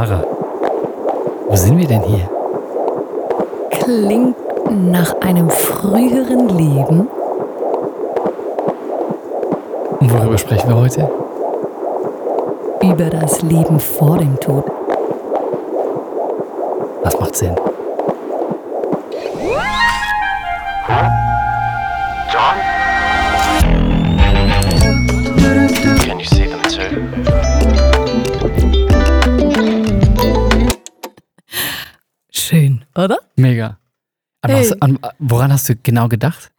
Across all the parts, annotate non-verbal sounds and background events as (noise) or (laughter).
Tamara, wo sind wir denn hier? Klingt nach einem früheren Leben. Und worüber sprechen wir heute? Über das Leben vor dem Tod. Das macht Sinn. Woran hast du genau gedacht?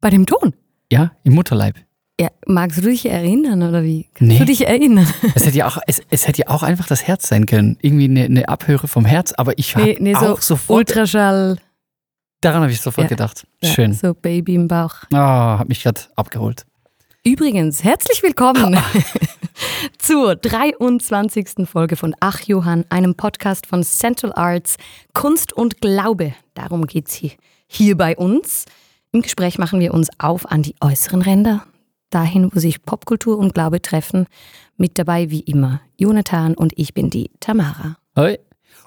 Bei dem Ton. Ja, im Mutterleib. Ja, magst du dich erinnern oder wie? Kannst Nee. du dich erinnern? (laughs) Es hätte, ja auch, es, es hätte ja auch einfach das Herz sein können. Irgendwie eine, eine Abhöre vom Herz, aber ich habe Nee, nee, so auch sofort, Ultraschall. daran habe ich sofort Ja. gedacht. Ja, Schön. So Baby im Bauch. Ah, hat mich gerade abgeholt. Übrigens, herzlich willkommen (laughs) zur 23. Folge von Ach Johann, einem Podcast von Central Arts, Kunst und Glaube. Darum geht's hier, hier bei uns. Im Gespräch machen wir uns auf an die äußeren Ränder, dahin, wo sich Popkultur und Glaube treffen. Mit dabei wie immer Jonathan und ich bin die Tamara. Hoi.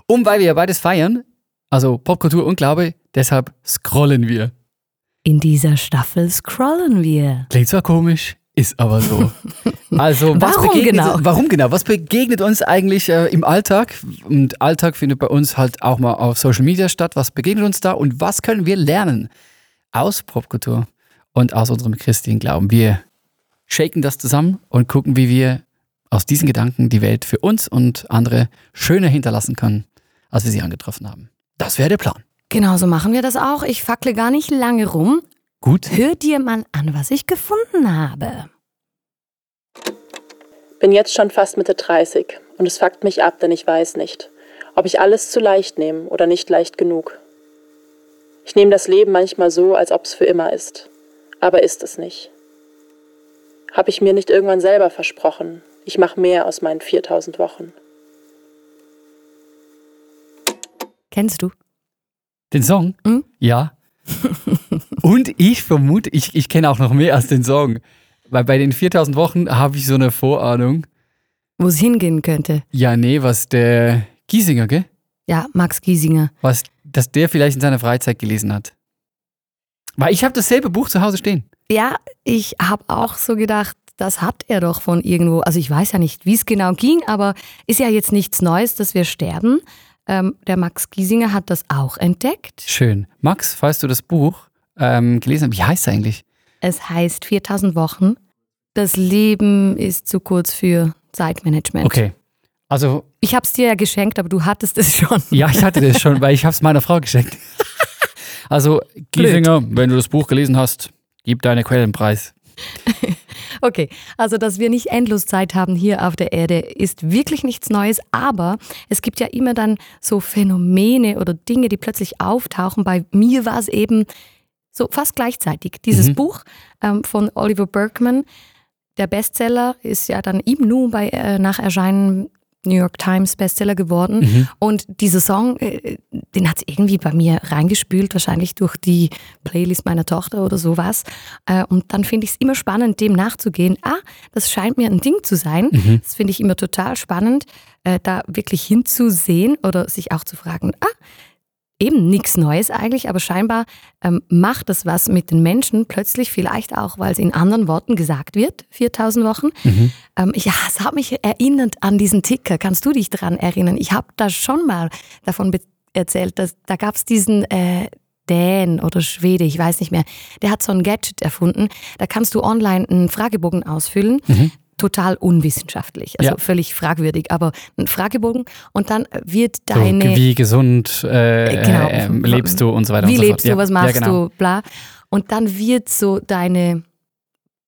Und weil wir ja beides feiern, also Popkultur und Glaube, deshalb scrollen wir. In dieser Staffel scrollen wir. Klingt zwar komisch, ist aber so. (laughs) Also, was Warum begegnet, genau? Warum genau? Was begegnet uns eigentlich äh, im Alltag? Und Alltag findet bei uns halt auch mal auf Social Media statt. Was begegnet uns da und was können wir lernen aus Popkultur und aus unserem christlichen Glauben? Wir shaken das zusammen und gucken, wie wir aus diesen Gedanken die Welt für uns und andere schöner hinterlassen können, als wir sie angetroffen haben. Das wäre der Plan. Genau so machen wir das auch. Ich fackle gar nicht lange rum. Gut. Hör dir mal an, was ich gefunden habe. Bin jetzt schon fast Mitte 30 und es fuckt mich ab, denn ich weiß nicht, ob ich alles zu leicht nehme oder nicht leicht genug. Ich nehme das Leben manchmal so, als ob es für immer ist, aber ist es nicht. Habe ich mir nicht irgendwann selber versprochen, ich mache mehr aus meinen 4000 Wochen. Kennst du? Den Song? Mhm. Ja. (laughs) Und ich vermute, ich, ich kenne auch noch mehr als den Song. Weil bei den 4000 Wochen habe ich so eine Vorahnung. Wo es hingehen könnte. Ja, nee, was der Giesinger, gell? Ja, Max Giesinger. Was, dass der vielleicht in seiner Freizeit gelesen hat. Weil ich habe dasselbe Buch zu Hause stehen. Ja, ich habe auch so gedacht, das hat er doch von irgendwo. Also ich weiß ja nicht, wie es genau ging, aber ist ja jetzt nichts Neues, dass wir sterben. Ähm, der Max Giesinger hat das auch entdeckt. Schön. Max, falls du das Buch ähm, gelesen hast, wie heißt es eigentlich? Es heißt 4000 Wochen. Das Leben ist zu kurz für Zeitmanagement. Okay. Also, Ich habe es dir ja geschenkt, aber du hattest es schon. ja, ich hatte das schon, weil ich habe es meiner Frau geschenkt. (laughs) Also, Giesinger, wenn du das Buch gelesen hast, gib deine Quellenpreis. (laughs) Okay, also dass wir nicht endlos Zeit haben hier auf der Erde, ist wirklich nichts Neues, aber es gibt ja immer dann so Phänomene oder Dinge, die plötzlich auftauchen. Bei mir war es eben so fast gleichzeitig. Dieses Mhm. Buch ähm, von Oliver Berkman, der Bestseller, ist ja dann ihm nun bei äh, nach Erscheinen New York Times Bestseller geworden. Mhm. Und dieser Song, äh, den hat es irgendwie bei mir reingespült, wahrscheinlich durch die Playlist meiner Tochter oder sowas. Äh, und dann finde ich es immer spannend, dem nachzugehen. Ah, das scheint mir ein Ding zu sein. Mhm. Das finde ich immer total spannend, äh, da wirklich hinzusehen oder sich auch zu fragen, ah, eben nichts Neues eigentlich, aber scheinbar ähm, macht es was mit den Menschen plötzlich, vielleicht auch, weil es in anderen Worten gesagt wird, 4000 Wochen. Mhm. Ähm, ja, es hat mich erinnert an diesen Ticker. Kannst du dich daran erinnern? Ich habe da schon mal davon erzählt, dass da gab es diesen äh, Dän oder Schwede, ich weiß nicht mehr, der hat so ein Gadget erfunden. Da kannst du online einen Fragebogen ausfüllen. Total unwissenschaftlich, also Ja. völlig fragwürdig, aber ein Fragebogen und dann wird So, deine wie gesund äh, Äh, genau. äh, lebst du und so weiter wie und so lebst fort. du, was machst ja, genau. du, bla. Und dann wird so deine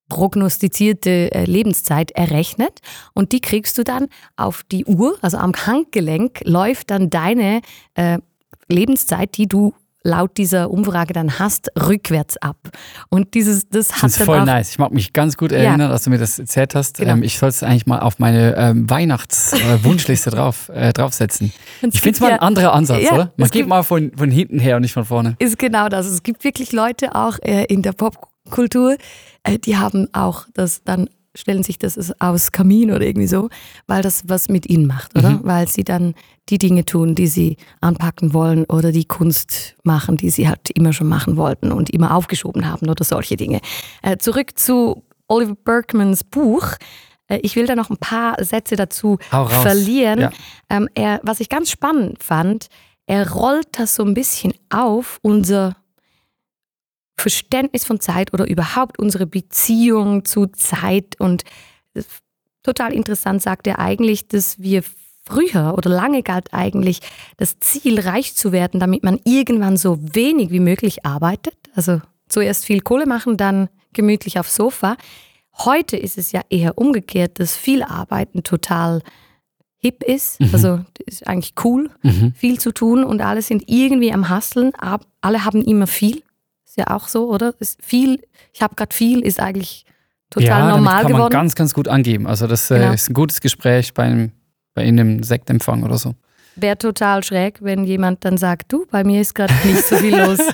prognostizierte äh, Lebenszeit errechnet und die kriegst du dann auf die Uhr, also am Handgelenk läuft dann deine äh, Lebenszeit, die du laut dieser Umfrage dann hast, rückwärts ab. Und dieses, das Das hat ist dann voll auch, nice. Ich mag mich ganz gut Ja. erinnern, als du mir das erzählt hast. Genau. Ähm, ich soll es eigentlich mal auf meine ähm, Weihnachts-Wunschliste drauf, äh, draufsetzen. Und Ich finde es mal ja- ein anderer Ansatz, Ja, oder? Man geht gibt- mal von, von hinten her und nicht von vorne. ist genau das. Es gibt wirklich Leute auch äh, in der Popkultur, äh, die haben auch das dann stellen sich das aus Kamin oder irgendwie so, weil das was mit ihnen macht, oder? Mhm. Weil sie dann die Dinge tun, die sie anpacken wollen oder die Kunst machen, die sie halt immer schon machen wollten und immer aufgeschoben haben oder solche Dinge. Äh, zurück zu Oliver Berkmans Buch. Äh, ich will da noch ein paar Sätze dazu verlieren. Ja. Ähm, er, was ich ganz spannend fand, er rollt das so ein bisschen auf, unser Verständnis von Zeit oder überhaupt unsere Beziehung zu Zeit. Und total interessant sagt er eigentlich, dass wir früher oder lange galt eigentlich das Ziel, reich zu werden, damit man irgendwann so wenig wie möglich arbeitet. Also zuerst viel Kohle machen, dann gemütlich aufs Sofa. Heute ist es ja eher umgekehrt, dass viel Arbeiten total hip ist. Also das ist eigentlich cool, Mhm. viel zu tun und alle sind irgendwie am Hasseln. Alle haben immer viel. Ist ja auch so, oder? Ist viel, ich habe gerade viel, ist eigentlich total ja, normal kann man geworden. ganz, ganz gut angeben. Also das äh, Genau. ist ein gutes Gespräch bei einem, bei einem Sektempfang oder so. Wäre total schräg, wenn jemand dann sagt, du, bei mir ist gerade nicht so viel los. (laughs)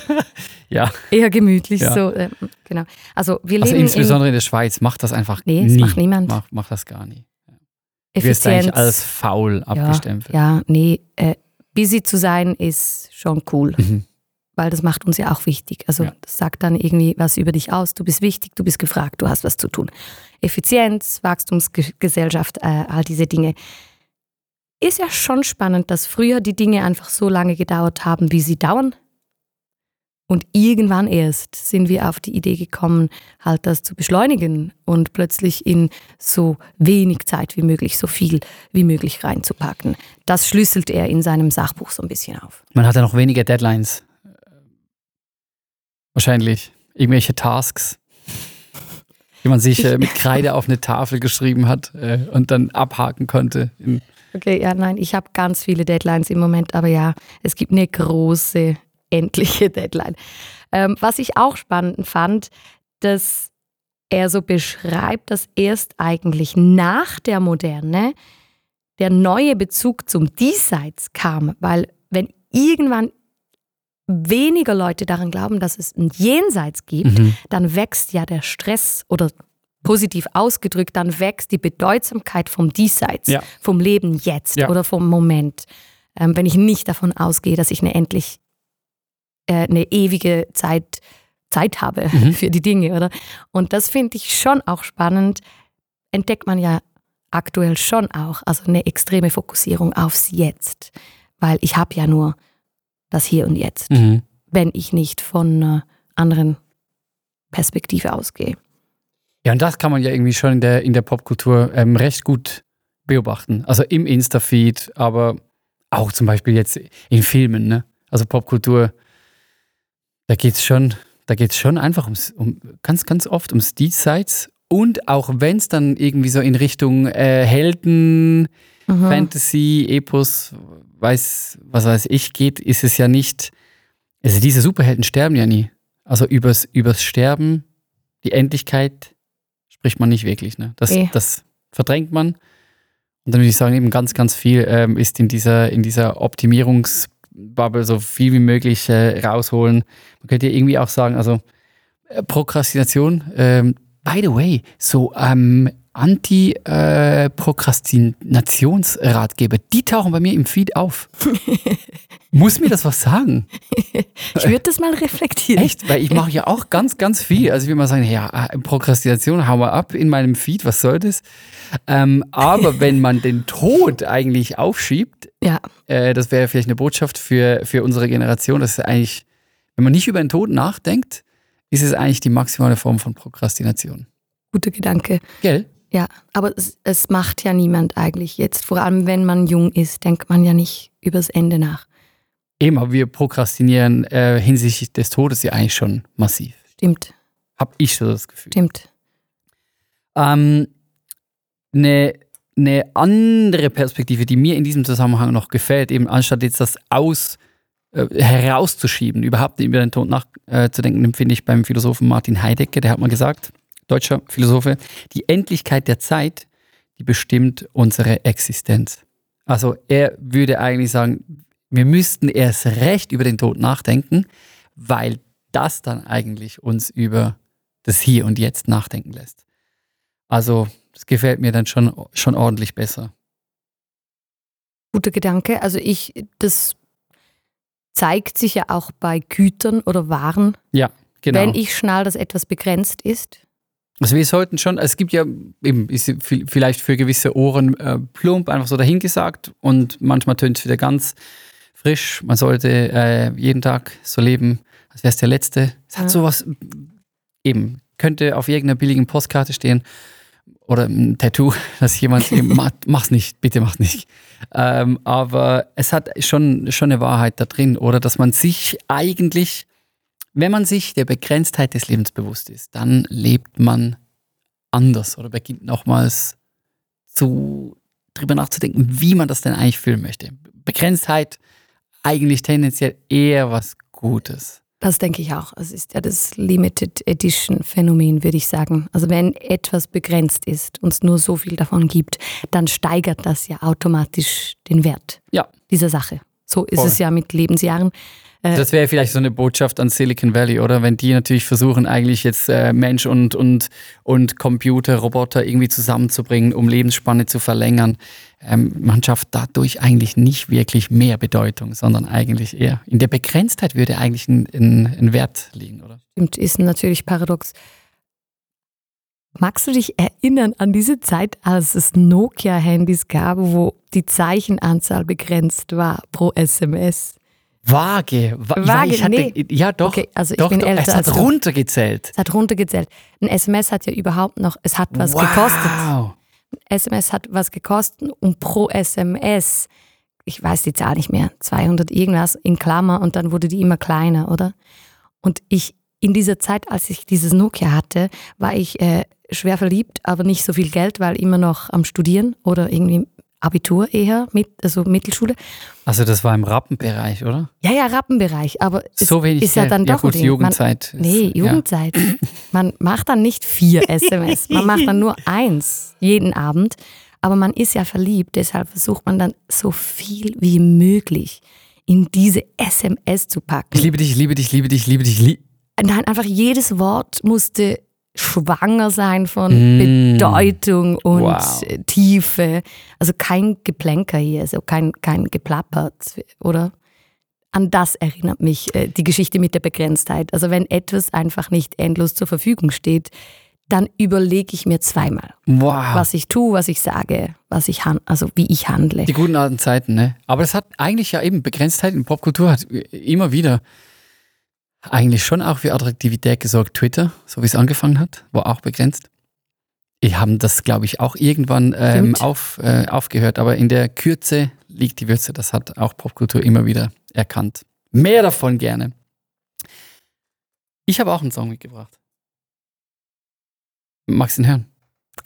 Ja, Eher gemütlich, Ja. so. ähm, genau. Also wir also leben in insbesondere in der Schweiz macht das einfach Nee, das nie. macht niemand. Macht, macht das gar nie. Du wirst Effizienz. eigentlich als faul abgestempelt. Ja, nee, äh, busy zu sein ist schon cool, Mhm. Weil das macht uns ja auch wichtig. Also Ja. das sagt dann irgendwie was über dich aus. Du bist wichtig, du bist gefragt, du hast was zu tun. Effizienz, Wachstumsgesellschaft, äh, all diese Dinge. Ist ja schon spannend, dass früher die Dinge einfach so lange gedauert haben, wie sie dauern. Und irgendwann erst sind wir auf die Idee gekommen, halt das zu beschleunigen und plötzlich in so wenig Zeit wie möglich, so viel wie möglich reinzupacken. Das schlüsselt er in seinem Sachbuch so ein bisschen auf. Man hat ja noch weniger Deadlines. Wahrscheinlich irgendwelche Tasks, die man sich äh, mit Kreide auf eine Tafel geschrieben hat äh, und dann abhaken konnte. Okay, ja, nein, ich habe ganz viele Deadlines im Moment, aber ja, es gibt eine große, endliche Deadline. Ähm, was ich auch spannend fand, dass er so beschreibt, dass erst eigentlich nach der Moderne der neue Bezug zum Diesseits kam, weil wenn irgendwann weniger Leute daran glauben, dass es ein Jenseits gibt, Mhm. dann wächst ja der Stress oder positiv ausgedrückt, dann wächst die Bedeutsamkeit vom Diesseits, Ja. vom Leben jetzt Ja. oder vom Moment. Ähm, wenn ich nicht davon ausgehe, dass ich eine endlich äh, eine ewige Zeit Zeit habe Mhm. (laughs) für die Dinge, oder? Und das finde ich schon auch spannend. Entdeckt man ja aktuell schon auch, also eine extreme Fokussierung aufs Jetzt, weil ich habe ja nur das Hier und Jetzt Mhm. wenn ich nicht von einer anderen Perspektive ausgehe. Ja, und das kann man ja irgendwie schon in der, in der Popkultur ähm, recht gut beobachten. Also im Insta-Feed, aber auch zum Beispiel jetzt in Filmen. Ne? Also Popkultur, da geht es schon, da geht's schon einfach ums, um, ganz, ganz oft ums Diesseits. Und auch wenn es dann irgendwie so in Richtung äh, Helden, Mhm. Fantasy, Epos, weiß, was weiß ich, geht, ist es ja nicht. Also diese Superhelden sterben ja nie. Also übers, übers Sterben, die Endlichkeit spricht man nicht wirklich. Ne? Das, Eh. das verdrängt man. Und dann würde ich sagen, eben ganz, ganz viel ähm, ist in dieser, in dieser Optimierungsbubble so viel wie möglich äh, rausholen. Man könnte ja irgendwie auch sagen, also äh, Prokrastination, ähm, by the way, so ähm, Anti-Prokrastinationsratgeber, die tauchen bei mir im Feed auf. Muss mir das was sagen? Ich würde das mal reflektieren. Echt? Weil ich mache ja auch ganz, ganz viel. Also ich will mal sagen, ja, Prokrastination, hau mal ab in meinem Feed, was soll das? Ähm, aber wenn man den Tod eigentlich aufschiebt, Ja, äh, das wäre vielleicht eine Botschaft für, für unsere Generation, dass es eigentlich, wenn man nicht über den Tod nachdenkt, ist es eigentlich die maximale Form von Prokrastination. guter Gedanke. Gell? Ja, aber es, es macht ja niemand eigentlich jetzt. Vor allem, wenn man jung ist, denkt man ja nicht übers Ende nach. Eben, aber wir prokrastinieren äh, hinsichtlich des Todes ja eigentlich schon massiv. Stimmt, Hab ich so das Gefühl. stimmt. Ähm, eine, eine andere Perspektive, die mir in diesem Zusammenhang noch gefällt, eben anstatt jetzt das aus äh, herauszuschieben, überhaupt nicht über den Tod nachzudenken, empfinde ich beim Philosophen Martin Heidegger, der hat mal gesagt, deutscher Philosophe, die Endlichkeit der Zeit, die bestimmt unsere Existenz. Also er würde eigentlich sagen, wir müssten erst recht über den Tod nachdenken, weil das dann eigentlich uns über das Hier und Jetzt nachdenken lässt. Also, das gefällt mir dann schon, schon ordentlich besser. Guter Gedanke. Also ich, das zeigt sich ja auch bei Gütern oder Waren, Ja, genau. wenn ich schnall, dass etwas begrenzt ist. Also wir sollten schon, es gibt ja eben, ist vi- vielleicht für gewisse Ohren äh, plump, einfach so dahingesagt und manchmal tönt es wieder ganz frisch. Man sollte äh, jeden Tag so leben, als wäre es der letzte. Es hat Ja. sowas, eben, könnte auf irgendeiner billigen Postkarte stehen oder ein Tattoo, (laughs) dass jemand, eben, (laughs) "Ma- mach's nicht, bitte mach's nicht. Ähm, aber es hat schon, schon eine Wahrheit da drin oder dass man sich eigentlich wenn man sich der Begrenztheit des Lebens bewusst ist, dann lebt man anders oder beginnt nochmals zu drüber nachzudenken, wie man das denn eigentlich fühlen möchte. Begrenztheit eigentlich tendenziell eher was Gutes. Das denke ich auch. Es ist ja das Limited Edition Phänomen, würde ich sagen. Also wenn etwas begrenzt ist und es nur so viel davon gibt, dann steigert das ja automatisch den Wert Ja. dieser Sache. So ist Voll. es ja mit Lebensjahren. Äh, Das wäre vielleicht so eine Botschaft an Silicon Valley, oder? Wenn die natürlich versuchen, eigentlich jetzt äh, Mensch und, und, und Computer, Roboter irgendwie zusammenzubringen, um Lebensspanne zu verlängern. Ähm, man schafft dadurch eigentlich nicht wirklich mehr Bedeutung, sondern eigentlich eher. In der Begrenztheit würde eigentlich ein, ein, ein Wert liegen, oder? Stimmt, ist natürlich paradox. Magst du dich erinnern an diese Zeit, als es Nokia-Handys gab, wo die Zeichenanzahl begrenzt war pro SMS? Vage. Wa Vage, ich hatte, nee. Ja, doch. Okay, also ich doch, bin doch. älter Es hat runtergezählt. Es hat runtergezählt. Ein SMS hat ja überhaupt noch, es hat was gekostet. Wow. SMS hat was gekostet und pro SMS, ich weiß die Zahl nicht mehr, 200 irgendwas in Klammer und dann wurde die immer kleiner, oder? Und ich, in dieser Zeit, als ich dieses Nokia hatte, war ich äh, schwer verliebt, aber nicht so viel Geld, weil immer noch am Studieren oder irgendwie Abitur eher, mit, also Mittelschule. Also das war im Rappenbereich, oder? Ja, ja, Rappenbereich, aber es So wenig ist ja Geld. dann Ja, doch gut, ein Ding. Jugendzeit Man, ist- nee, ja. Jugendzeit. (laughs) Man macht dann nicht vier SMS, man macht dann nur eins jeden Abend. Aber man ist ja verliebt, deshalb versucht man dann so viel wie möglich in diese SMS zu Ich packen. liebe dich, ich liebe dich, ich liebe dich, ich liebe dich. Lie Nein, einfach jedes Wort musste schwanger sein von Mm. Bedeutung und Wow. Tiefe. Also kein Geplänker hier, also kein, kein Geplappert, oder? An das erinnert mich äh, die Geschichte mit der Begrenztheit. Also wenn etwas einfach nicht endlos zur Verfügung steht, dann überlege ich mir zweimal, wow. was ich tue, was ich sage, was ich also wie ich handle. Die guten alten Zeiten, ne? Aber es hat eigentlich ja eben Begrenztheit in Popkultur hat immer wieder eigentlich schon auch für Attraktivität gesorgt. Twitter, so wie es angefangen hat, war auch begrenzt. Die haben das, glaube ich, auch irgendwann ähm, auf, äh, aufgehört. Aber in der Kürze liegt die Würze. Das hat auch Popkultur immer wieder erkannt. Mehr davon gerne. Ich habe auch einen Song mitgebracht. Magst du ihn hören?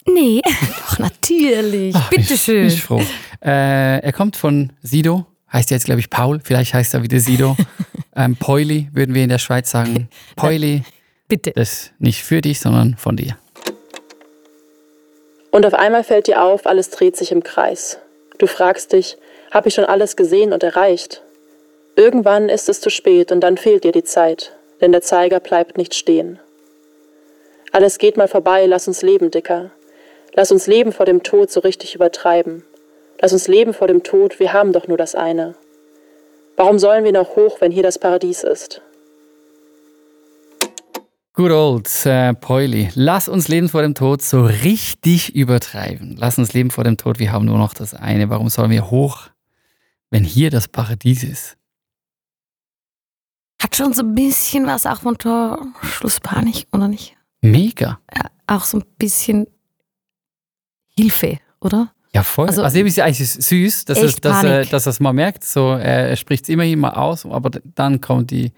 Nee, (laughs) doch natürlich. Ach, ich- Bitteschön. Bin ich froh. Äh, er kommt von Sido, heißt jetzt, glaube ich, Paul, vielleicht heißt er wieder Sido. (laughs) ähm, Poili, würden wir in der Schweiz sagen. (laughs) Poili, Bitte. das ist nicht für dich, sondern von dir. Und auf einmal fällt dir auf, alles dreht sich im Kreis. Du fragst dich, habe ich schon alles gesehen und erreicht? Irgendwann ist es zu spät und dann fehlt dir die Zeit, denn der Zeiger bleibt nicht stehen. Alles geht mal vorbei, lass uns leben, Dicker. Lass uns leben vor dem Tod so richtig übertreiben. Lass uns leben vor dem Tod, wir haben doch nur das eine. Warum sollen wir noch hoch, wenn hier das Paradies ist? Good old äh, Poili. Lass uns Leben vor dem Tod so richtig übertreiben. Lass uns leben vor dem Tod, wir haben nur noch das eine. Warum sollen wir hoch, wenn hier das Paradies ist? Hat schon so ein bisschen was auch von Torschlusspanik, oder nicht? Mega. Auch so ein bisschen Hilfe, oder? Ja, voll. Also, Also, eben ist ja eigentlich süß, dass, es, dass, er, Panik. dass es mal merkt. So, er, er spricht es immerhin mal aus, aber dann kommt die,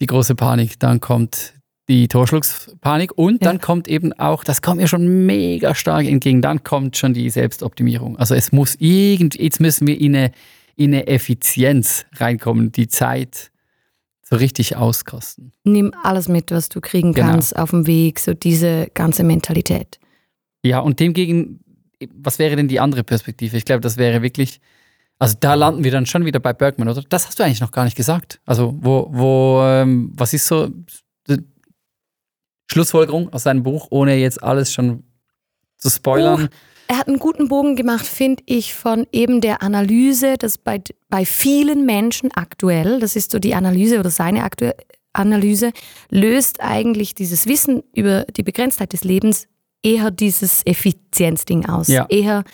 die große Panik, dann kommt die Torschlusspanik und Ja. dann kommt eben auch, das kommt mir schon mega stark entgegen, dann kommt schon die Selbstoptimierung. Also es muss irgendwie, jetzt müssen wir in eine, in eine Effizienz reinkommen, die Zeit so richtig auskosten. Nimm alles mit, was du kriegen Genau. kannst auf dem Weg, so diese ganze Mentalität. Ja, und demgegen, was wäre denn die andere Perspektive? Ich glaube, das wäre wirklich, also da landen wir dann schon wieder bei Bergman, oder? Das hast du eigentlich noch gar nicht gesagt. Also, wo, wo, ähm, was ist so die Schlussfolgerung aus seinem Buch, ohne jetzt alles schon zu spoilern. Er hat einen guten Bogen gemacht, finde ich, von eben der Analyse, dass bei, bei vielen Menschen aktuell, das ist so die Analyse oder seine aktuelle Analyse, löst eigentlich dieses Wissen über die Begrenztheit des Lebens eher dieses Effizienzding aus. Ja. Eher,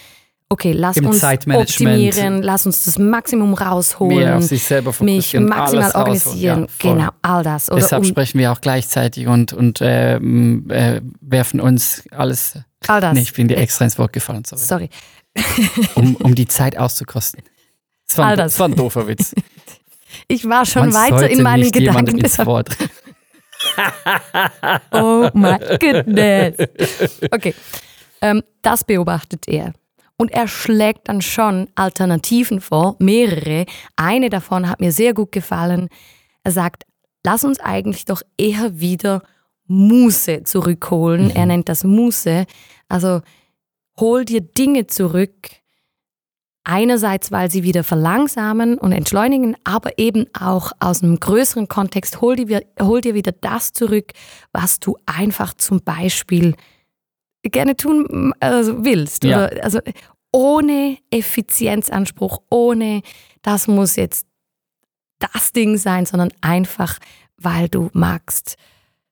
okay, lass Im uns optimieren, lass uns das Maximum rausholen, Mehr auf sich selber mich maximal organisieren. Ja, genau, all das. Oder Deshalb um, sprechen wir auch gleichzeitig und, und ähm, äh, werfen uns alles. all das. Nee, ich bin dir extra ins Wort gefallen, sorry. Sorry. (laughs) Um, um die Zeit auszukosten. Das war, All das. das war ein doofer Witz. Ich war schon Man weiter in meinen nicht Gedanken. ins Wort. (laughs) (laughs) Oh my goodness. Okay, ähm, das beobachtet er. Und er schlägt dann schon Alternativen vor, mehrere. Eine davon hat mir sehr gut gefallen. Er sagt, lass uns eigentlich doch eher wieder Muße zurückholen. Er nennt das Muße. Also hol dir Dinge zurück. Einerseits, weil sie wieder verlangsamen und entschleunigen, aber eben auch aus einem größeren Kontext, hol dir, hol dir wieder das zurück, was du einfach zum Beispiel gerne tun also willst. Ja. Oder, also ohne Effizienzanspruch, ohne das muss jetzt das Ding sein, sondern einfach, weil du magst.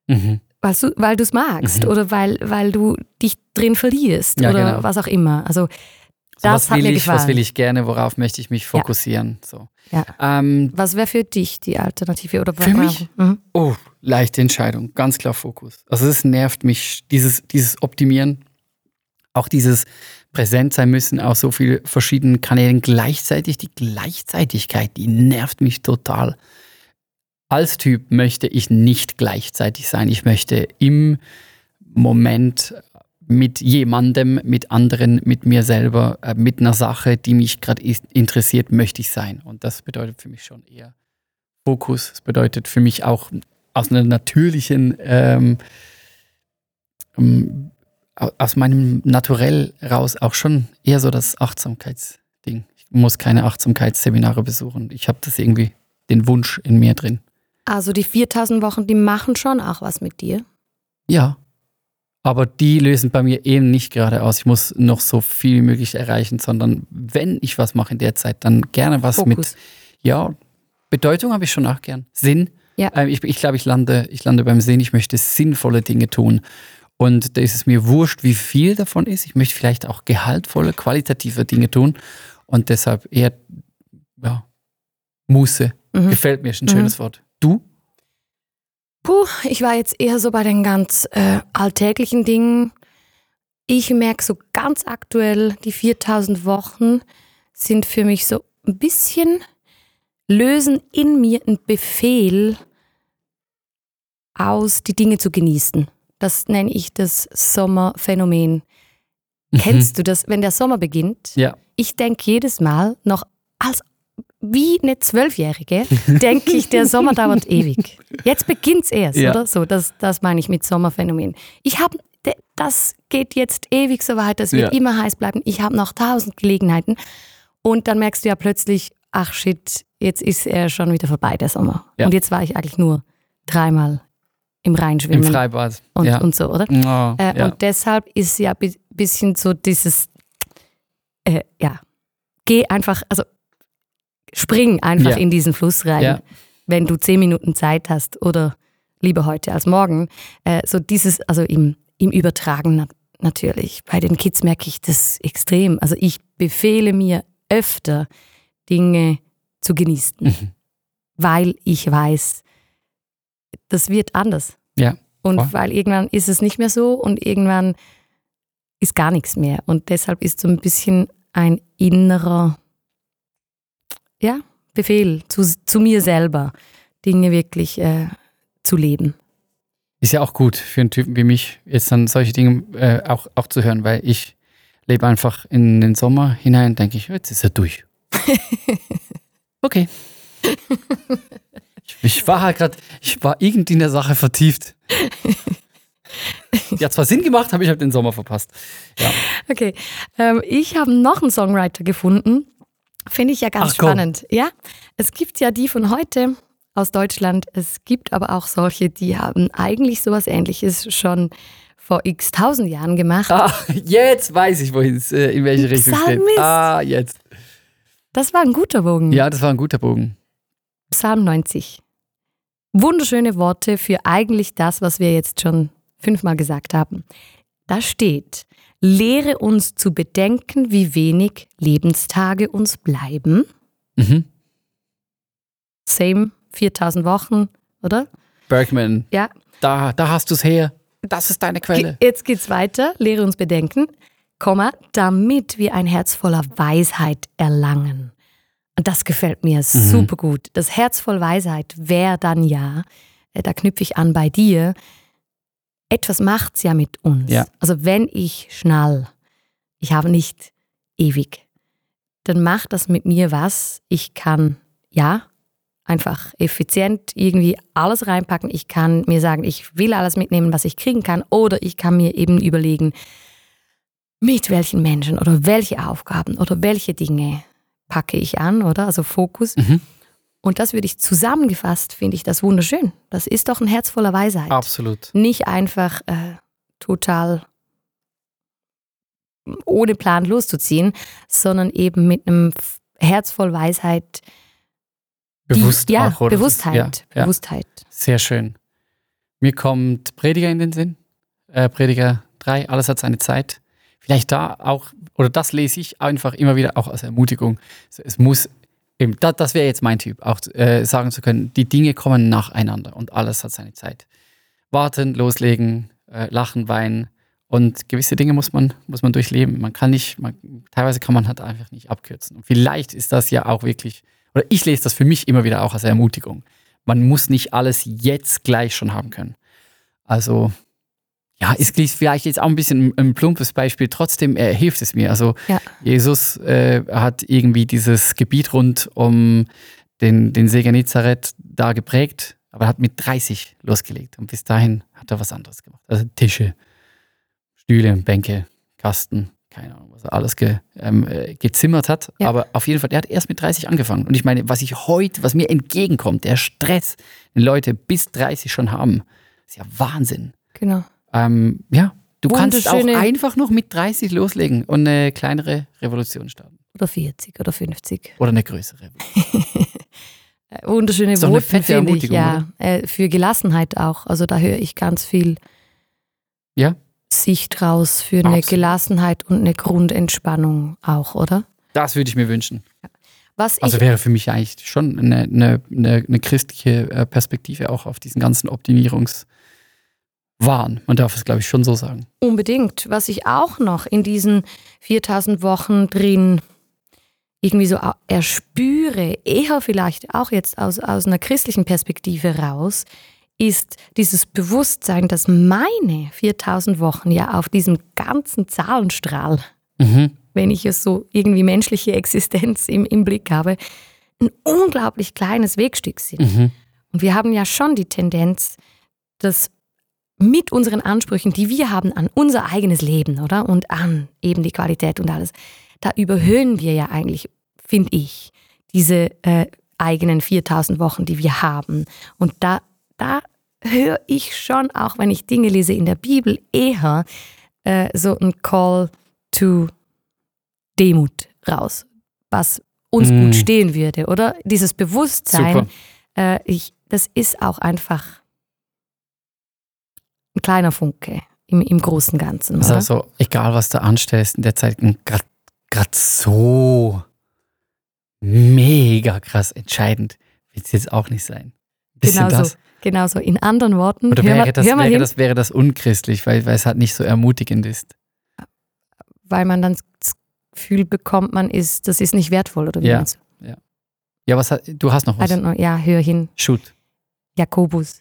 Mhm. Weil du es magst Mhm. oder weil, weil du dich drin verlierst Ja, oder genau. was auch immer. Also So, das was hat will mir ich, gefallen. was will ich gerne, worauf möchte ich mich fokussieren? So. Ja. Ähm, Was wäre für dich die Alternative? Oder Für mich? Mhm. oh, leichte Entscheidung, ganz klar Fokus. Also es nervt mich, dieses, dieses Optimieren, auch dieses präsent sein müssen auf so vielen verschiedenen Kanälen gleichzeitig. Die Gleichzeitigkeit, die nervt mich total. Als Typ möchte ich nicht gleichzeitig sein. Ich möchte im Moment mit jemandem, mit anderen, mit mir selber, äh, mit einer Sache, die mich gerade interessiert, möchte ich sein. Und das bedeutet für mich schon eher Fokus. Das bedeutet für mich auch aus einer natürlichen, ähm, ähm, au- aus meinem Naturell raus auch schon eher so das Achtsamkeitsding. Ich muss keine Achtsamkeitsseminare besuchen. Ich habe das irgendwie, den Wunsch in mir drin. Also die 4000 Wochen, die machen schon auch was mit dir. Ja. Aber die lösen bei mir eben nicht gerade aus. Ich muss noch so viel wie möglich erreichen, sondern wenn ich was mache in der Zeit, dann gerne was Fokus. mit, ja, Bedeutung habe ich schon auch gern. Sinn. Ja. Ähm, ich ich glaube, ich lande, ich lande beim Sinn. Ich möchte sinnvolle Dinge tun. Und da ist es mir wurscht, wie viel davon ist. Ich möchte vielleicht auch gehaltvolle, qualitative Dinge tun. Und deshalb eher, ja, Muße. Mhm. Gefällt mir, ist ein Mhm. schönes Wort. Du? Puh, ich war jetzt eher so bei den ganz äh, alltäglichen Dingen. Ich merke so ganz aktuell, die 4000 Wochen sind für mich so ein bisschen, lösen in mir einen Befehl aus, die Dinge zu genießen. Das nenne ich das Sommerphänomen. Kennst du das, wenn der Sommer beginnt? Ja. Ich denke jedes Mal noch wie eine Zwölfjährige, (laughs) denke ich, der Sommer dauert (laughs) ewig. Jetzt beginnt's erst, Ja. oder? So, das, das meine ich mit Sommerphänomen. Ich habe, das geht jetzt ewig so weit, das wird Ja. immer heiß bleiben. Ich habe noch tausend Gelegenheiten. Und dann merkst du ja plötzlich, ach shit, jetzt ist er schon wieder vorbei, der Sommer. Ja. Und jetzt war ich eigentlich nur dreimal im Rhein Im Freibad. und, ja. und so, oder? Oh, Äh, ja. Und deshalb ist ja ein bisschen so dieses, äh, ja, geh einfach, also spring einfach Ja. in diesen Fluss rein, Ja. wenn du zehn Minuten Zeit hast oder lieber heute als morgen. Äh, so dieses, also im, im Übertragen nat natürlich. Bei den Kids merke ich das extrem. Also ich befehle mir öfter, Dinge zu genießen, Mhm. weil ich weiß, das wird anders. Ja, Und voll. weil irgendwann ist es nicht mehr so und irgendwann ist gar nichts mehr. Und deshalb ist so ein bisschen ein innerer ja, Befehl zu, zu mir selber, Dinge wirklich äh, zu leben. Ist ja auch gut für einen Typen wie mich, jetzt dann solche Dinge äh, auch, auch zu hören, weil ich lebe einfach in den Sommer hinein denke ich, jetzt ist er durch. (laughs) okay. Ich, ich war halt gerade, ich war irgendwie in der Sache vertieft. Die hat zwar Sinn gemacht, aber ich habe den Sommer verpasst. Ja. Okay, ähm, ich habe noch einen Songwriter gefunden. Finde ich ja ganz Ach, spannend. Ja, es gibt ja die von heute aus Deutschland. Es gibt aber auch solche, die haben eigentlich sowas Ähnliches schon vor x tausend Jahren gemacht. Ah, jetzt weiß ich, wohin es, äh, in welche Richtung geht. Ah, jetzt. Das war ein guter Bogen. Ja, das war ein guter Bogen. Psalm 90. Wunderschöne Worte für eigentlich das, was wir jetzt schon fünfmal gesagt haben. Da steht, lehre uns zu bedenken, wie wenig Lebenstage uns bleiben. Mhm. Same, 4000 Wochen, oder? Bergman, Ja. da, da hast du es her. Das ist deine Quelle. Ge- Jetzt geht's weiter. Lehre uns bedenken, Komma, damit wir ein Herz voller Weisheit erlangen. Und das gefällt mir super gut. Das Herz voll Weisheit wäre dann ja, äh, da knüpfe ich an bei dir, etwas macht's ja mit uns. Ja. Also wenn ich schnall, ich habe nicht ewig, dann macht das mit mir was. Ich kann, ja, einfach effizient irgendwie alles reinpacken. Ich kann mir sagen, ich will alles mitnehmen, was ich kriegen kann. Oder ich kann mir eben überlegen, mit welchen Menschen oder welche Aufgaben oder welche Dinge packe ich an, oder? Also Fokus. Mhm. Und das würde ich zusammengefasst, finde ich das wunderschön. Das ist doch ein Herz voller Weisheit. Absolut. Nicht einfach äh, total ohne Plan loszuziehen, sondern eben mit einem Herz voll Weisheit. die- Bewusst ja, auch, oder? Bewusstheit. Ja, ja. Bewusstheit. Sehr schön. Mir kommt Prediger in den Sinn. Äh, Prediger 3, alles hat seine Zeit. Vielleicht da auch, oder das lese ich einfach immer wieder auch als Ermutigung. Es muss, eben, das, das wäre jetzt mein Typ, auch äh, sagen zu können, die Dinge kommen nacheinander und alles hat seine Zeit. Warten, loslegen, äh, lachen, weinen und gewisse Dinge muss man, muss man durchleben. Man kann nicht, man, teilweise kann man halt einfach nicht abkürzen. Und vielleicht ist das ja auch wirklich, oder ich lese das für mich immer wieder auch als Ermutigung man muss nicht alles jetzt gleich schon haben können. Also, ja, es ist vielleicht jetzt auch ein bisschen ein, plumpes Beispiel, trotzdem äh, hilft es mir. Also, Ja. Jesus äh, hat irgendwie dieses Gebiet rund um den, den See Genezareth da geprägt, aber er hat mit 30 losgelegt und bis dahin hat er was anderes gemacht. Also Tische, Stühle, Bänke, Kasten, keine Ahnung, was er alles ge, ähm, äh, gezimmert hat. Ja. Aber auf jeden Fall, der hat erst mit 30 angefangen. Und ich meine, was ich heute, was mir entgegenkommt, der Stress, den Leute bis 30 schon haben, ist ja Wahnsinn. Genau. Ähm, ja, du kannst auch einfach noch mit 30 loslegen und eine kleinere Revolution starten. Oder 40 oder 50. Oder eine größere. (laughs) Äh, Wunderschöne eine Worte, finde ich. Ja, äh, für Gelassenheit auch. Also da höre ich ganz viel Ja, Sicht raus für eine Absolut. Gelassenheit und eine Grundentspannung auch, oder? das würde ich mir wünschen. Was Also wäre für mich eigentlich schon eine, eine, eine, eine christliche äh, Perspektive auch auf diesen ganzen Optimierungswahn. Man darf es, glaube ich, schon so sagen. unbedingt, was ich auch noch in diesen 4000 Wochen drin irgendwie so erspüre, eher vielleicht auch jetzt aus, aus einer christlichen Perspektive raus, ist dieses Bewusstsein, dass meine 4000 Wochen ja auf diesem ganzen Zahlenstrahl Mhm. wenn ich es so irgendwie menschliche Existenz im, im Blick habe, ein unglaublich kleines Wegstück sind. Mhm. Und wir haben ja schon die Tendenz, dass mit unseren Ansprüchen, die wir haben an unser eigenes Leben, oder? Und an eben die Qualität und alles, da überhöhen wir ja eigentlich, finde ich, diese äh, eigenen 4000 Wochen, die wir haben. Und da, da höre ich schon, auch wenn ich Dinge lese in der Bibel, eher äh, so ein Call to Demut raus, was uns Mm. gut stehen würde, oder? Dieses Bewusstsein, äh, ich, das ist auch einfach ein kleiner Funke im, im großen Ganzen. Also, Oder? also egal, was du anstellst in der Zeit, gerade so mega krass entscheidend wird es jetzt auch nicht sein. Bisschen Genauso, das. genauso. In anderen Worten, Oder wäre mal, das, wäre, hin, das, wäre das unchristlich, weil, weil es halt nicht so ermutigend ist. weil man dann das Gefühl bekommt, man ist, das ist nicht wertvoll, oder wie Ja. meinst du? Ja, was hat, du hast noch I was. don't know. Ja, hör hin. Shoot. Jakobus.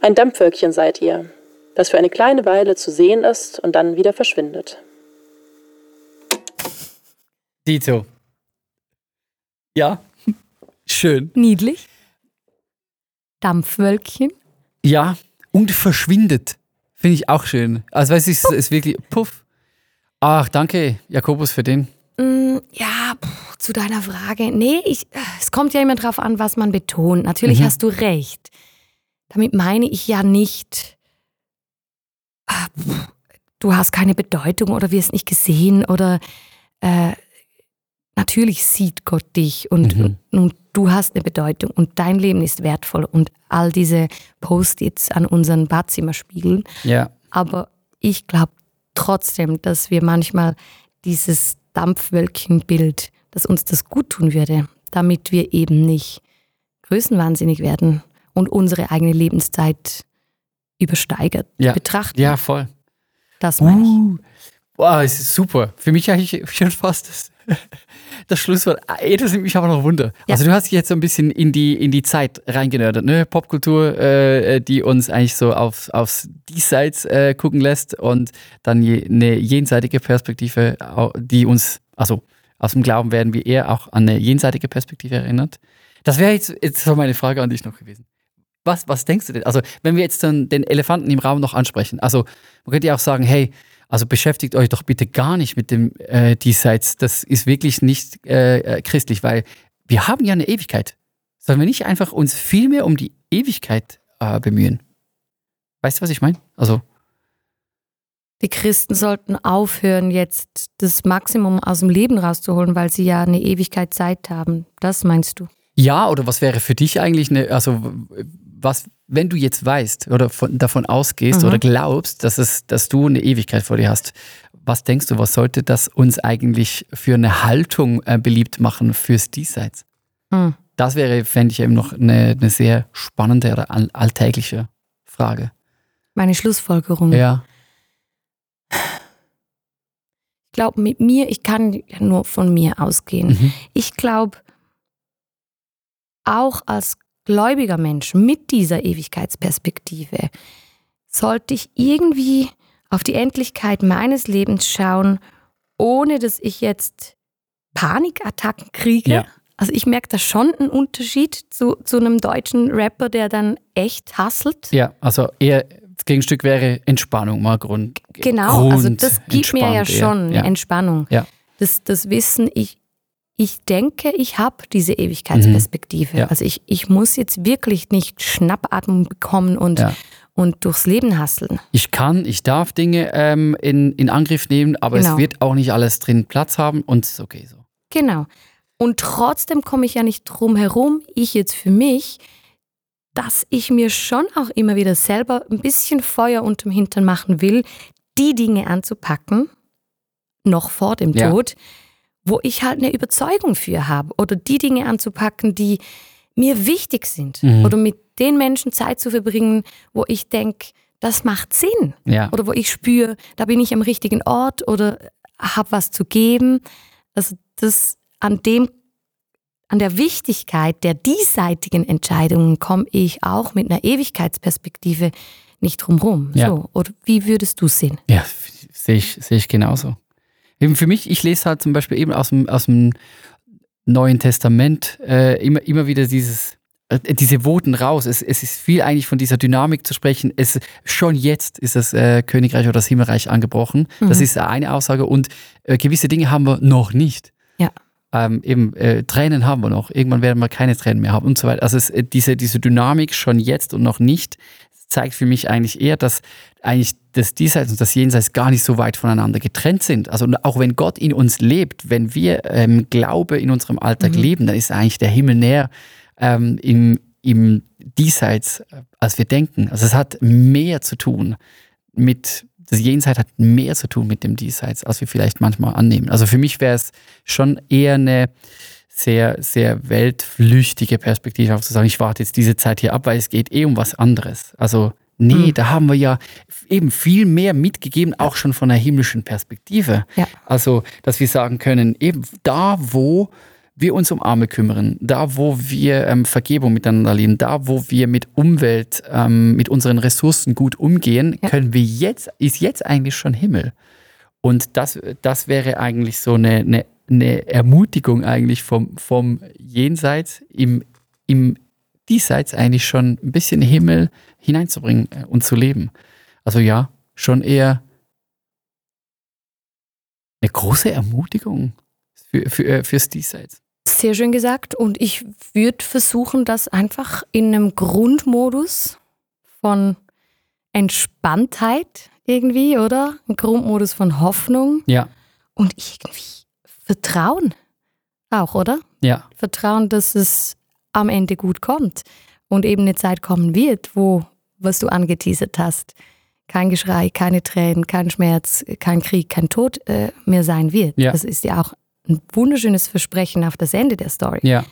Ein Dampfwölkchen seid ihr, das für eine kleine Weile zu sehen ist und dann wieder verschwindet. Dito. Ja. (laughs) Schön. Niedlich. Dampfwölkchen. Ja. Und verschwindet. Finde ich auch schön. Also, weißt du, es ist wirklich puff. Ach, danke, Jakobus, für den. Mm, Ja, pff, zu deiner Frage. Nee, ich, äh, es kommt ja immer drauf an, was man betont. Natürlich Mhm. hast du recht. Damit meine ich ja nicht, ah, du hast keine Bedeutung oder wirst nicht gesehen oder äh, natürlich sieht Gott dich und, Mhm. und, und du hast eine Bedeutung und dein Leben ist wertvoll und all diese Post-its an unseren Badzimmer spiegeln. Ja. Aber ich glaube trotzdem, dass wir manchmal dieses Dampfwölkchenbild, dass uns das gut tun würde, damit wir eben nicht größenwahnsinnig werden und unsere eigene Lebenszeit übersteigert Ja. betrachten. Ja, voll. Das meine ich. Uh, boah, es ist super. Für mich eigentlich schon fast das, (laughs) das Schlusswort. Ey, das nimmt mich aber noch Wunder. Ja. Also du hast dich jetzt so ein bisschen in die, in die Zeit reingenördert, ne? Popkultur, äh, die uns eigentlich so auf, aufs Diesseits äh, gucken lässt und dann je, eine jenseitige Perspektive, die uns, also aus dem Glauben werden wir eher auch an eine jenseitige Perspektive erinnert. Das wäre jetzt, jetzt so meine Frage an dich noch gewesen. Was, was denkst du denn? Also, wenn wir jetzt dann den Elefanten im Raum noch ansprechen, also man könnte ja auch sagen, hey, also beschäftigt euch doch bitte gar nicht mit dem äh, Diesseits. Das ist wirklich nicht äh, äh, christlich, weil wir haben ja eine Ewigkeit. Sollen wir nicht einfach uns viel mehr um die Ewigkeit äh, bemühen? Weißt du, was ich meine? Also, Die Christen sollten aufhören, jetzt das Maximum aus dem Leben rauszuholen, weil sie ja eine Ewigkeit Zeit haben. Das meinst du? ja, oder was wäre für dich eigentlich eine, also was, wenn du jetzt weißt oder von, davon ausgehst Mhm. oder glaubst, dass, es, dass du eine Ewigkeit vor dir hast, was denkst du, was sollte das uns eigentlich für eine Haltung äh, beliebt machen fürs Diesseits? Hm. Das wäre, fände ich eben noch eine, eine sehr spannende oder all, alltägliche Frage. Meine Schlussfolgerung. Ja. Ich glaube, mit mir, ich kann nur von mir ausgehen. Mhm. Ich glaube, auch als gläubiger Mensch mit dieser Ewigkeitsperspektive sollte ich irgendwie auf die Endlichkeit meines Lebens schauen, ohne dass ich jetzt Panikattacken kriege. Ja. Also ich merke da schon einen Unterschied zu, zu einem deutschen Rapper, der dann echt hasselt. Ja, also eher das Gegenstück wäre Entspannung, mal Grund. Genau, also Grund das gibt mir ja schon Ja. Entspannung. Ja. Das, das Wissen, ich, ich denke, ich habe diese Ewigkeitsperspektive. Mhm. Ja. Also ich, ich muss jetzt wirklich nicht Schnappatmung bekommen und, Ja. und durchs Leben hasseln. Ich kann, ich darf Dinge ähm, in, in Angriff nehmen, aber Genau. es wird auch nicht alles drin Platz haben und ist okay so. Genau. Und trotzdem komme ich ja nicht drum herum, ich jetzt für mich, dass ich mir schon auch immer wieder selber ein bisschen Feuer unterm Hintern machen will, die Dinge anzupacken, noch vor dem Ja. Tod, wo ich halt eine Überzeugung für habe. Oder die Dinge anzupacken, die mir wichtig sind. Mhm. Oder mit den Menschen Zeit zu verbringen, wo ich denke, das macht Sinn. Ja. Oder wo ich spüre, da bin ich am richtigen Ort oder habe was zu geben. Also das an dem, an der Wichtigkeit der diesseitigen Entscheidungen komme ich auch mit einer Ewigkeitsperspektive nicht drumherum. Ja. So, oder wie würdest du es sehen? Ja, sehe ich, sehe ich genauso. Eben für mich, ich lese halt zum Beispiel eben aus dem, aus dem Neuen Testament äh, immer, immer wieder dieses, äh, diese Voten raus. Es, es ist viel eigentlich von dieser Dynamik zu sprechen. Es, schon jetzt ist das äh, Königreich oder das Himmelreich angebrochen. Das Mhm. ist eine Aussage. Und äh, gewisse Dinge haben wir noch nicht. Ja. Ähm, eben äh, Tränen haben wir noch. Irgendwann werden wir keine Tränen mehr haben und so weiter. Also es, äh, diese, diese Dynamik schon jetzt und noch nicht zeigt für mich eigentlich eher, dass eigentlich das Diesseits und das Jenseits gar nicht so weit voneinander getrennt sind. Also auch wenn Gott in uns lebt, wenn wir ähm, Glaube in unserem Alltag Mhm. leben, dann ist eigentlich der Himmel näher ähm, im, im Diesseits, äh, als wir denken. Also es hat mehr zu tun mit, das Jenseits hat mehr zu tun mit dem Diesseits, als wir vielleicht manchmal annehmen. Also für mich wäre es schon eher eine sehr, sehr weltflüchtige Perspektive, auch zu sagen, ich warte jetzt diese Zeit hier ab, weil es geht eh um was anderes. Also nee, Mhm. da haben wir ja eben viel mehr mitgegeben, auch schon von der himmlischen Perspektive. Ja. Also, dass wir sagen können, eben da, wo wir uns um Arme kümmern, da, wo wir ähm, Vergebung miteinander leben, da, wo wir mit Umwelt, ähm, mit unseren Ressourcen gut umgehen, Ja. können wir jetzt, ist jetzt eigentlich schon Himmel. Und das, das wäre eigentlich so eine, eine, eine Ermutigung eigentlich vom, vom Jenseits im, im Diesseits eigentlich schon ein bisschen Himmel hineinzubringen äh, und zu leben. Also ja, schon eher eine große Ermutigung für, für, äh, fürs Diesseits. Sehr schön gesagt. Und ich würde versuchen, das einfach in einem Grundmodus von Entspanntheit irgendwie, oder? Ein Grundmodus von Hoffnung Ja, und irgendwie Vertrauen auch, oder? ja, Vertrauen, dass es am Ende gut kommt und eben eine Zeit kommen wird, wo, was du angeteasert hast, kein Geschrei, keine Tränen, kein Schmerz, kein Krieg, kein Tod äh, mehr sein wird. Ja. Das ist ja auch ein wunderschönes Versprechen auf das Ende der Story. ja,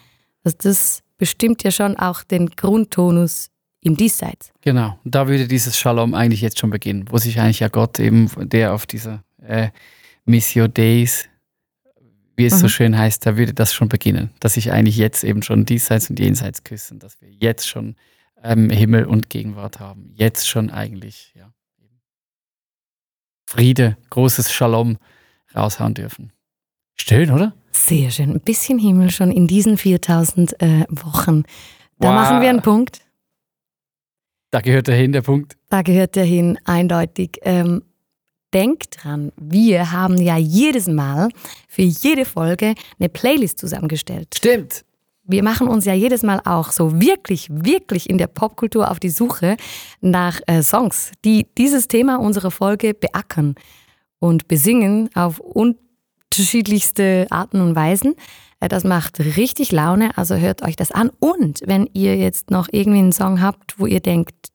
Also das bestimmt ja schon auch den Grundtonus im Diesseits. genau. Da würde dieses Shalom eigentlich jetzt schon beginnen, wo sich eigentlich ja Gott eben, der auf dieser äh, Missio Days, wie es so Mhm. schön heißt, da würde das schon beginnen, dass sich eigentlich jetzt eben schon diesseits und jenseits küssen, dass wir jetzt schon ähm, Himmel und Gegenwart haben, jetzt schon eigentlich, ja, Friede, großes Shalom raushauen dürfen. Schön, oder? Sehr schön. Ein bisschen Himmel schon in diesen 4000 äh, Wochen. Da Wow. machen wir einen Punkt. Da gehört dahin der Punkt. Da gehört der hin eindeutig. Ähm, denkt dran, wir haben ja jedes Mal für jede Folge eine Playlist zusammengestellt. Stimmt. Wir machen uns ja jedes Mal auch so wirklich, wirklich in der Popkultur auf die Suche nach äh, Songs, die dieses Thema unserer Folge beackern und besingen auf unterschiedlichste Arten und Weisen. Äh, Das macht richtig Laune, also hört euch das an. Und wenn ihr jetzt noch irgendwie einen Song habt, wo ihr denkt,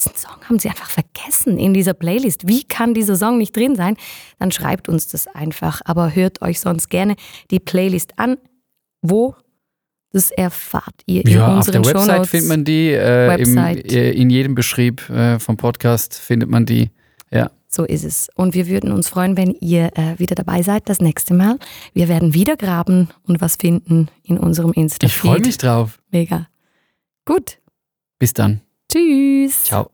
diesen Song haben sie einfach vergessen in dieser Playlist. Wie kann dieser Song nicht drin sein? Dann schreibt uns das einfach. Aber hört euch sonst gerne die Playlist an. Wo? Das erfahrt ihr in Ja, auf unseren der Website findet man die. Äh, im, Website. äh, in jedem Beschrieb äh, vom Podcast findet man die. Ja. So ist es. Und wir würden uns freuen, wenn ihr äh, wieder dabei seid das nächste Mal. Wir werden wieder graben und was finden in unserem insta Ich freue mich drauf. Mega. Gut. Bis dann. Tschüss. Ciao.